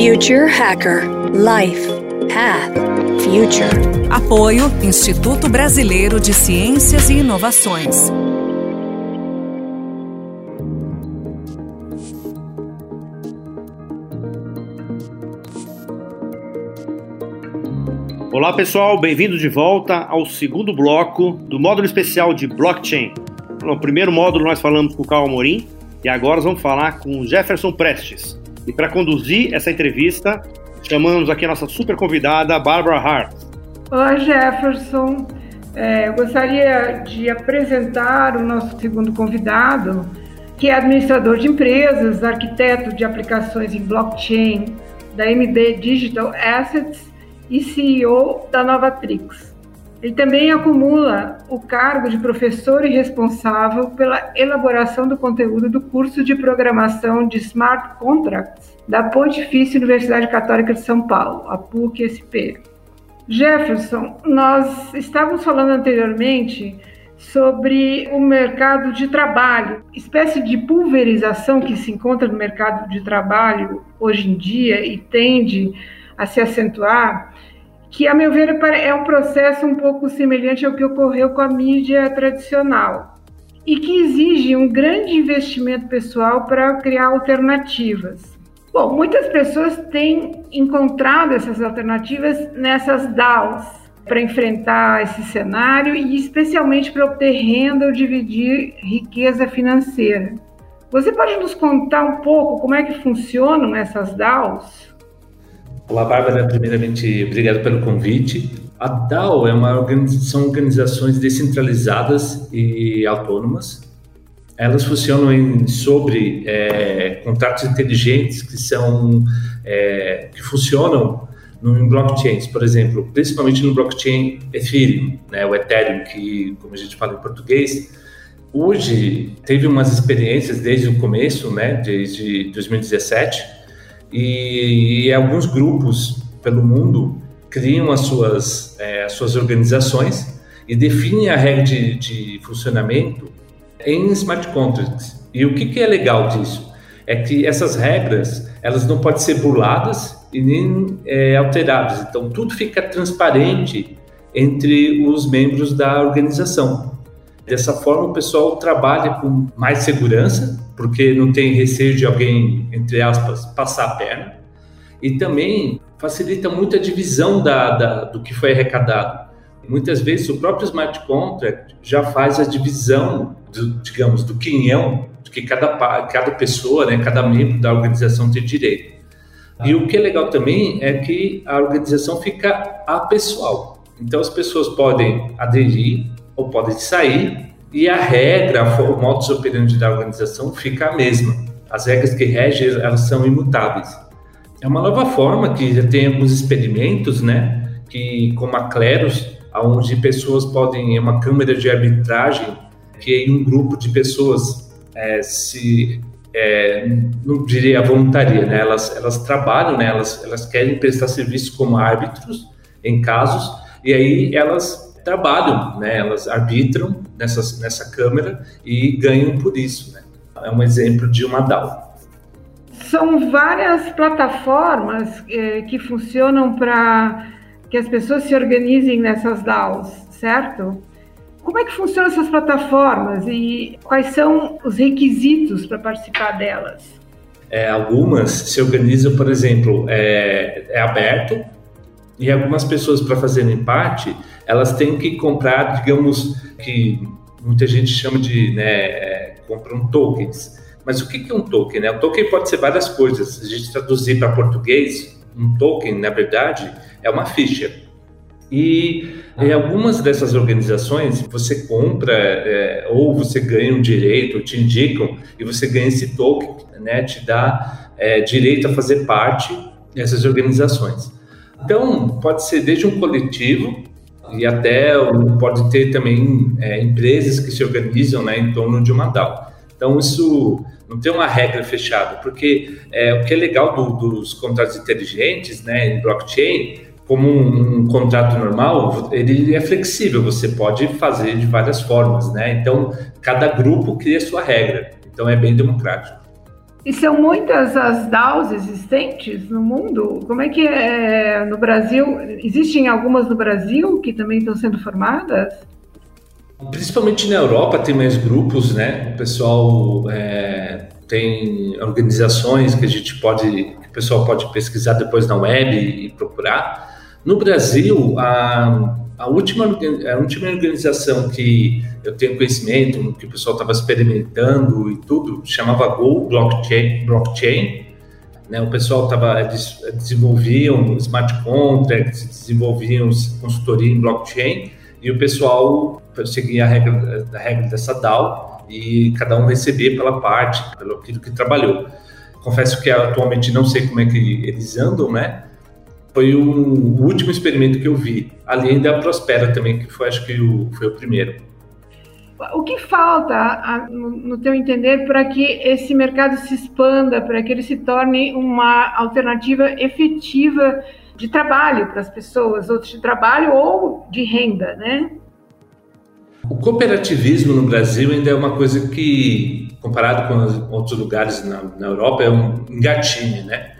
Future Hacker Life Path Future. Apoio Instituto Brasileiro de Ciências e Inovações. Olá pessoal, bem-vindos de volta ao segundo bloco do módulo especial de blockchain. No primeiro módulo nós falamos com o Carl Amorim e agora nós vamos falar com o Jefferson Prestes. E para conduzir essa entrevista, chamamos aqui a nossa super convidada, Barbara Hart. Olá, Jefferson. É, eu gostaria de apresentar o nosso segundo convidado, que é administrador de empresas, arquiteto de aplicações em blockchain da MD Digital Assets e CEO da Novatrix. Ele também acumula o cargo de professor e responsável pela elaboração do conteúdo do curso de programação de Smart Contracts da Pontifícia Universidade Católica de São Paulo, a PUC-SP. Jefferson, nós estávamos falando anteriormente sobre o mercado de trabalho, espécie de pulverização que se encontra no mercado de trabalho hoje em dia e tende a se acentuar que, a meu ver, é um processo um pouco semelhante ao que ocorreu com a mídia tradicional e que exige um grande investimento pessoal para criar alternativas. Bom, muitas pessoas têm encontrado essas alternativas nessas DAOs para enfrentar esse cenário e especialmente para obter renda ou dividir riqueza financeira. Você pode nos contar um pouco como é que funcionam essas DAOs? Olá, Bárbara. Primeiramente, obrigado pelo convite. A DAO é uma são organizações descentralizadas e autônomas. Elas funcionam em, sobre é, contratos inteligentes que são é, que funcionam em blockchains, por exemplo, principalmente no blockchain Ethereum, né, o Ethereum, que como a gente fala em português, hoje teve umas experiências desde o começo, né, desde 2017 e, e alguns grupos pelo mundo criam as suas, é, as suas organizações e definem a regra de, de, funcionamento em smart contracts. E o que, que é legal disso? É que essas regras elas não podem ser burladas e nem é, alteradas. Então tudo fica transparente entre os membros da organização. Dessa forma, o pessoal trabalha com mais segurança, porque não tem receio de alguém, entre aspas, passar a perna, e também facilita muito a divisão da, da, do que foi arrecadado. Muitas vezes o próprio smart contract já faz a divisão, do, digamos, do quinhão, do que cada, cada pessoa, né, cada membro da organização tem direito. E o que é legal também é que a organização fica apessoal. Então as pessoas podem aderir ou podem sair e a regra, o modus operandi da organização fica a mesma. As regras que regem, elas são imutáveis. É uma nova forma que já tem alguns experimentos, né? Que como a Cleros, onde pessoas podem, é uma câmara de arbitragem, que um grupo de pessoas é, se é, não diria voluntaria, né? Elas, elas trabalham, né? Elas, elas querem prestar serviço como árbitros em casos e aí elas trabalham, né? Elas arbitram nessas, nessa câmera e ganham por isso, né? É um exemplo de uma DAO. São várias plataformas eh, que funcionam para que as pessoas se organizem nessas DAOs, certo? Como é que funcionam essas plataformas e quais são os requisitos para participar delas? É, algumas se organizam, por exemplo, é, é aberto e algumas pessoas para fazerem parte elas têm que comprar, digamos, que muita gente chama de, né, é, compram tokens. Mas o que é um token? Né? Um token pode ser várias coisas. Se a gente traduzir para português, um token, na verdade, é uma ficha. E em algumas dessas organizações, você compra é, ou você ganha um direito, te indicam, e você ganha esse token, né, te dá é, direito a fazer parte dessas organizações. Então, pode ser desde um coletivo e até pode ter também é, empresas que se organizam né, em torno de uma DAO. Então, isso não tem uma regra fechada, porque é, o que é legal do, dos contratos inteligentes né, em blockchain, como um, um, contrato normal, ele é flexível, você pode fazer de várias formas. Né? Então, cada grupo cria sua regra, então é bem democrático. E são muitas as DAOs existentes no mundo? Como é que é no Brasil? Existem algumas no Brasil que também estão sendo formadas? Principalmente na Europa tem mais grupos, né? O pessoal é, tem organizações que a gente pode, que o pessoal pode pesquisar depois na web e procurar. No Brasil, a, a, última, a última organização que eu tenho conhecimento, que o pessoal estava experimentando e tudo, chamava Go Blockchain. blockchain né? O pessoal tava, desenvolviam smart contracts, desenvolviam consultoria em blockchain e o pessoal seguia a regra, a regra dessa DAO e cada um recebia pela parte, pelo aquilo que trabalhou. Confesso que atualmente não sei como é que eles andam, né? foi o, último experimento que eu vi, além da Prospera também, que foi acho que o, foi o primeiro. O que falta, no teu entender, para que esse mercado se expanda, para que ele se torne uma alternativa efetiva de trabalho para as pessoas, ou de trabalho ou de renda, né? O cooperativismo no Brasil ainda é uma coisa que, comparado com outros lugares na, na Europa, é um engatinho, né?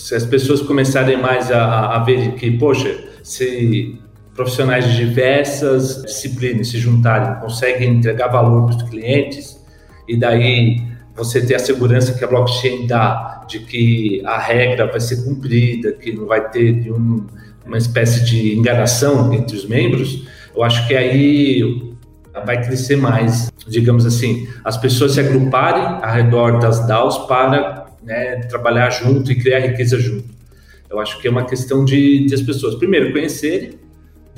se as pessoas começarem mais a, a ver que, poxa, se profissionais de diversas disciplinas se juntarem, conseguem entregar valor para os clientes, e daí você ter a segurança que a blockchain dá de que a regra vai ser cumprida, que não vai ter nenhum, uma espécie de enganação entre os membros, eu acho que aí vai crescer mais, digamos assim, as pessoas se agruparem ao redor das DAOs para né, trabalhar junto e criar riqueza junto. Eu acho que é uma questão de, de as pessoas, primeiro, conhecerem,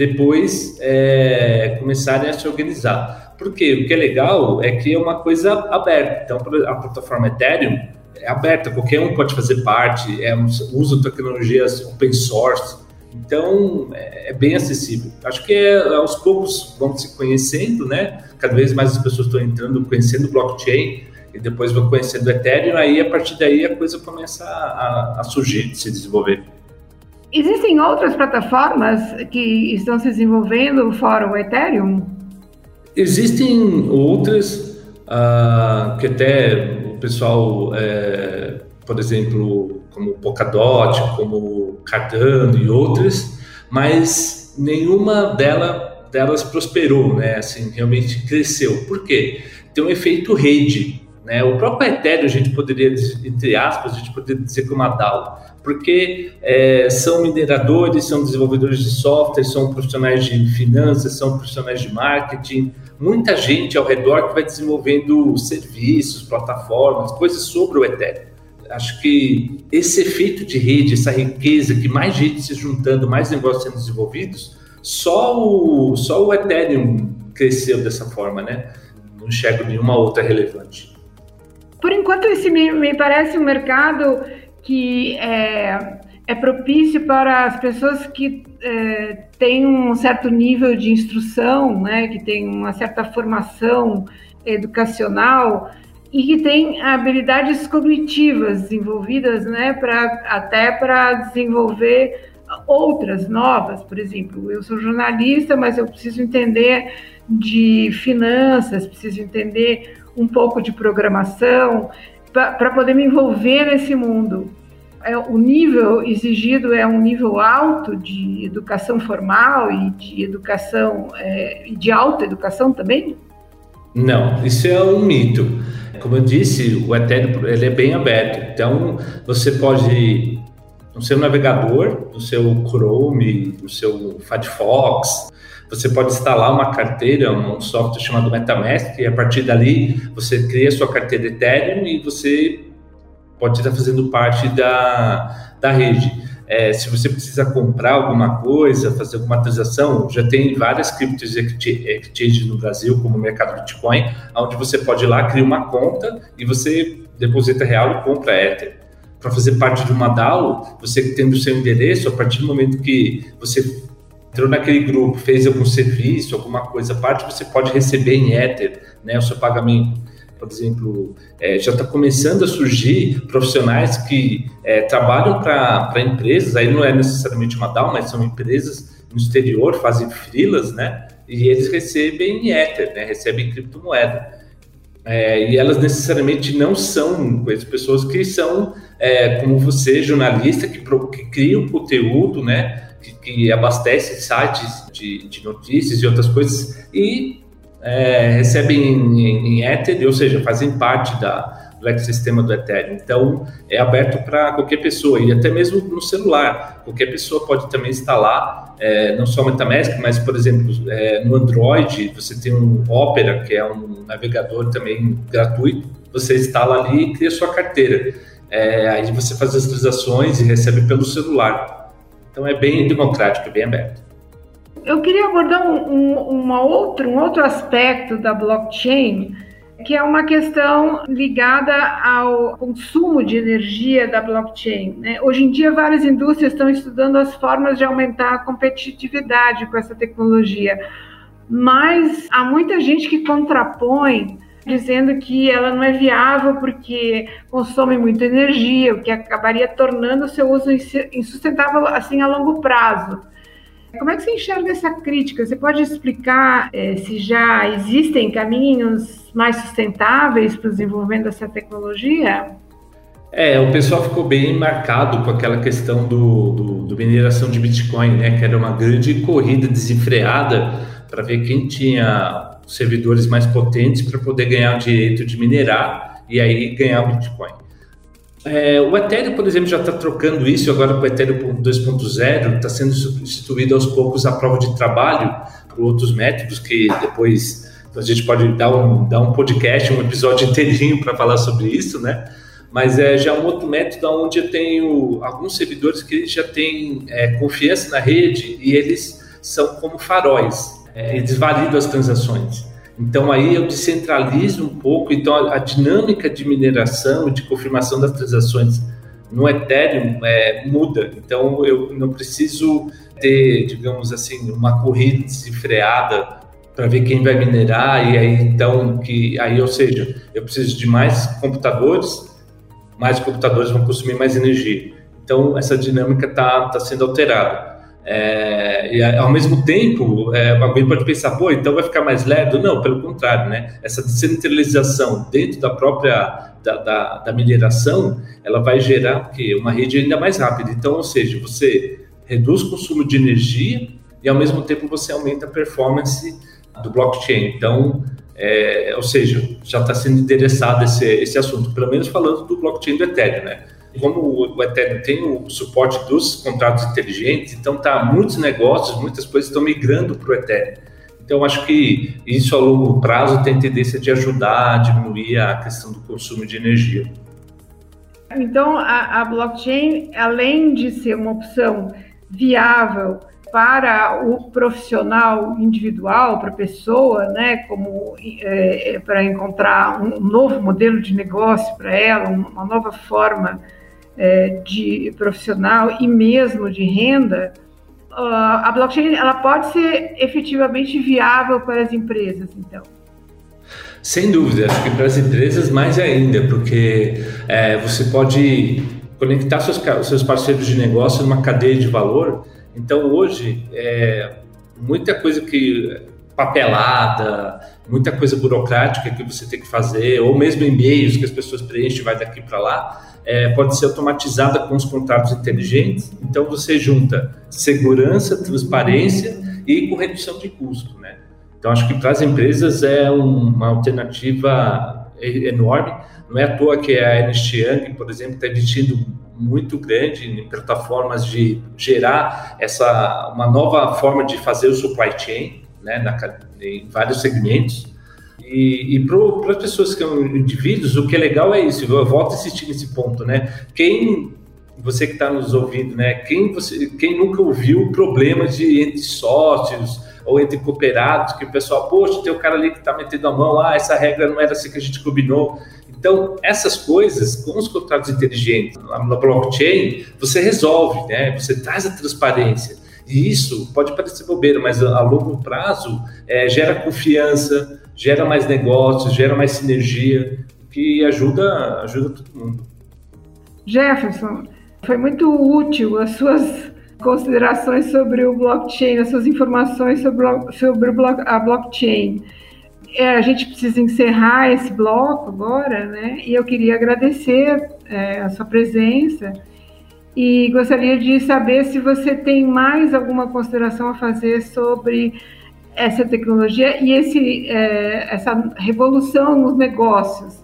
depois é, começarem a se organizar. Porque o que é legal é que é uma coisa aberta. Então, a plataforma Ethereum é aberta, qualquer um pode fazer parte, é, usa tecnologias open source, então é, é bem acessível. Acho que é, aos poucos vão se conhecendo, né? Cada vez mais as pessoas estão entrando, conhecendo blockchain, e depois vão conhecendo Ethereum, aí a partir daí a coisa começa a, a surgir, se desenvolver. Existem outras plataformas que estão se desenvolvendo fora o Ethereum? Existem outras uh, que até o pessoal, é, por exemplo, como Polkadot, como Cardano e outras, mas nenhuma dela, delas prosperou, né? Assim, realmente cresceu. Por quê? Tem um efeito rede. Né? O próprio Ethereum, a gente poderia, entre aspas, a gente poderia dizer que é uma DAO, porque é, são mineradores, são desenvolvedores de software, são profissionais de finanças, são profissionais de marketing, muita gente ao redor que vai desenvolvendo serviços, plataformas, coisas sobre o Ethereum. Acho que esse efeito de rede, essa riqueza, que mais gente se juntando, mais negócios sendo desenvolvidos, só o, só o Ethereum cresceu dessa forma, né? Não enxergo nenhuma outra relevante. Por enquanto, esse me, me parece um mercado que é, é propício para as pessoas que é, têm um certo nível de instrução, né, que têm uma certa formação educacional e que têm habilidades cognitivas desenvolvidas, né, pra, até para desenvolver outras novas. Por exemplo, eu sou jornalista, mas eu preciso entender de finanças, preciso entender um pouco de programação, para poder me envolver nesse mundo. É, o nível exigido é um nível alto de educação formal e de educação é, de alta educação também? Não, isso é um mito. Como eu disse, o Ethereum ele é bem aberto. Então, você pode no seu navegador, no seu Chrome, no seu Firefox, você pode instalar uma carteira, um software chamado MetaMask, e a partir dali você cria sua carteira Ethereum e você pode estar fazendo parte da, da rede. É, se você precisa comprar alguma coisa, fazer alguma transação, já tem várias criptos exchanges no Brasil, como o mercado Bitcoin, onde você pode ir lá, criar uma conta e você deposita real e compra Ether. Para fazer parte de uma DAO, você tendo o seu endereço, a partir do momento que você entrou naquele grupo, fez algum serviço, alguma coisa parte, você pode receber em Ether né, o seu pagamento. Por exemplo, é, já está começando a surgir profissionais que é, trabalham para empresas, aí não é necessariamente uma DAO, mas são empresas no exterior, fazem frilas, né? E eles recebem em Ether, né? Recebem criptomoeda. É, e elas necessariamente não são pessoas que são, é, como você, jornalista, que, que cria o conteúdo, né, que, que abastece sites de, de, notícias e outras coisas, e é, recebem em, em, em Ether, ou seja, fazem parte da, ecossistema do Ethereum. Então, é aberto para qualquer pessoa, e até mesmo no celular. Qualquer pessoa pode também instalar, é, não só o MetaMask, mas, por exemplo, é, no Android, você tem um Opera, que é um navegador também gratuito, você instala ali e cria sua carteira. É, aí você faz as transações e recebe pelo celular. Então, é bem democrático, é bem aberto. Eu queria abordar um, um, uma outro, um outro aspecto da blockchain, que é uma questão ligada ao consumo de energia da blockchain. Né? Hoje em dia, várias indústrias estão estudando as formas de aumentar a competitividade com essa tecnologia, mas há muita gente que contrapõe dizendo que ela não é viável porque consome muita energia, o que acabaria tornando o seu uso insustentável assim a longo prazo. Como é que você enxerga essa crítica? Você pode explicar é, se já existem caminhos mais sustentáveis para o desenvolvimento dessa tecnologia? É, o pessoal ficou bem marcado com aquela questão do, do, do mineração de Bitcoin, né? Que era uma grande corrida desenfreada para ver quem tinha servidores mais potentes para poder ganhar o direito de minerar e aí ganhar o Bitcoin. É, o Ethereum, por exemplo, já está trocando isso agora com o Ethereum 2.0, está sendo substituído aos poucos a prova de trabalho por outros métodos que depois a gente pode dar um, dar um podcast, um episódio inteirinho para falar sobre isso, né? Mas é já um outro método onde eu tenho alguns servidores que já têm é, confiança na rede e eles são como faróis, é, eles validam as transações. Então aí eu descentralizo um pouco, então a, a dinâmica de mineração e de confirmação das transações no Ethereum é, muda. Então eu não preciso ter, digamos assim, uma corrida desenfreada para ver quem vai minerar e aí então que aí, ou seja, eu preciso de mais computadores, mais computadores vão consumir mais energia. Então essa dinâmica está tá sendo alterada. É, e ao mesmo tempo, é, alguém pode pensar, pô, então vai ficar mais lerdo? Não, pelo contrário, né? Essa descentralização dentro da própria da, da, da mineração, ela vai gerar que uma rede ainda mais rápida. Então, ou seja, você reduz o consumo de energia e ao mesmo tempo você aumenta a performance do blockchain. Então, é, ou seja, já está sendo endereçado esse, esse assunto, pelo menos falando do blockchain do Ethereum, né? Como o Ethereum tem o suporte dos contratos inteligentes, então tá muitos negócios, muitas coisas estão migrando para o Ethereum. Então acho que isso a longo prazo tem tendência de ajudar a diminuir a questão do consumo de energia. Então a, a blockchain, além de ser uma opção viável para o profissional individual, para a pessoa, né, como é, é para encontrar um novo modelo de negócio para ela, uma nova forma é, de profissional e mesmo de renda, a blockchain ela pode ser efetivamente viável para as empresas, então. Sem dúvida, acho que para as empresas mais ainda, porque é, você pode conectar seus, seus parceiros de negócio numa cadeia de valor. Então, hoje, é, muita coisa que papelada, muita coisa burocrática que você tem que fazer, ou mesmo e-mails que as pessoas preenchem vai daqui para lá, é, pode ser automatizada com os contratos inteligentes. Então você junta segurança, transparência e com redução de custo, né? Então acho que para as empresas é uma alternativa enorme. Não é à toa que a Ernst Young, por exemplo, está investindo muito grande em plataformas de gerar essa uma nova forma de fazer o supply chain, né, na, em vários segmentos. E, e para as pessoas que são indivíduos, o que é legal é isso. Eu volto a insistir nesse ponto, né? Quem você que está nos ouvindo, né? Quem você, quem nunca ouviu problemas de entre sócios ou entre cooperados, que o pessoal, poxa, tem o cara ali que está metendo a mão, ah, essa regra não era assim que a gente combinou. Então, essas coisas, com os contratos inteligentes na blockchain, você resolve, né? Você traz a transparência. E isso pode parecer bobeira, mas a, longo prazo é, gera confiança, gera mais negócios, gera mais sinergia, que ajuda, ajuda todo mundo. Jefferson, foi muito útil as suas considerações sobre o blockchain, as suas informações sobre, sobre a blockchain. é, a gente precisa encerrar esse bloco agora, né? E eu queria agradecer é, a sua presença e gostaria de saber se você tem mais alguma consideração a fazer sobre essa tecnologia e esse, é, essa revolução nos negócios,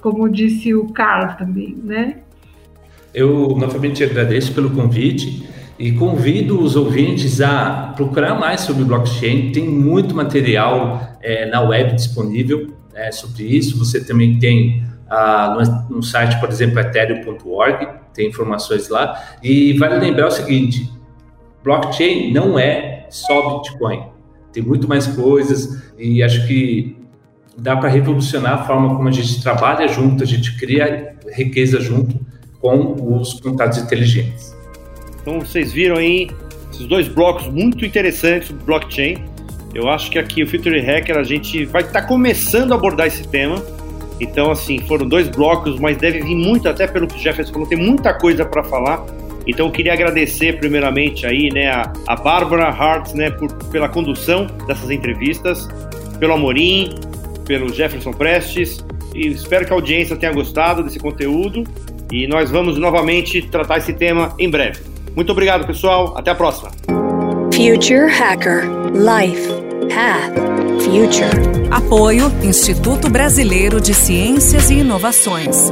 como disse o Carlos também, né? Eu novamente agradeço pelo convite e convido os ouvintes a procurar mais sobre blockchain. Tem muito material é, na web disponível é, sobre isso. Você também tem ah, no, no, site, por exemplo, ethereum.org, tem informações lá. E vale lembrar o seguinte: blockchain não é só Bitcoin. Tem muito mais coisas e acho que dá para revolucionar a forma como a gente trabalha junto, a gente cria riqueza junto com os contatos inteligentes. Então vocês viram aí esses dois blocos muito interessantes sobre blockchain. Eu acho que aqui o Future Hacker a gente vai estar tá começando a abordar esse tema. Então, assim, foram dois blocos, mas deve vir muito, até pelo que o Jefferson falou, tem muita coisa para falar. Então, eu queria agradecer primeiramente aí, né, a, a Bárbara Hart, né, por, pela condução dessas entrevistas, pelo Amorim, pelo Jefferson Prestes, e espero que a audiência tenha gostado desse conteúdo. E nós vamos novamente tratar esse tema em breve. Muito obrigado, pessoal. Até a próxima. Future Hacker Life Path Future. Apoio Instituto Brasileiro de Ciências e Inovações.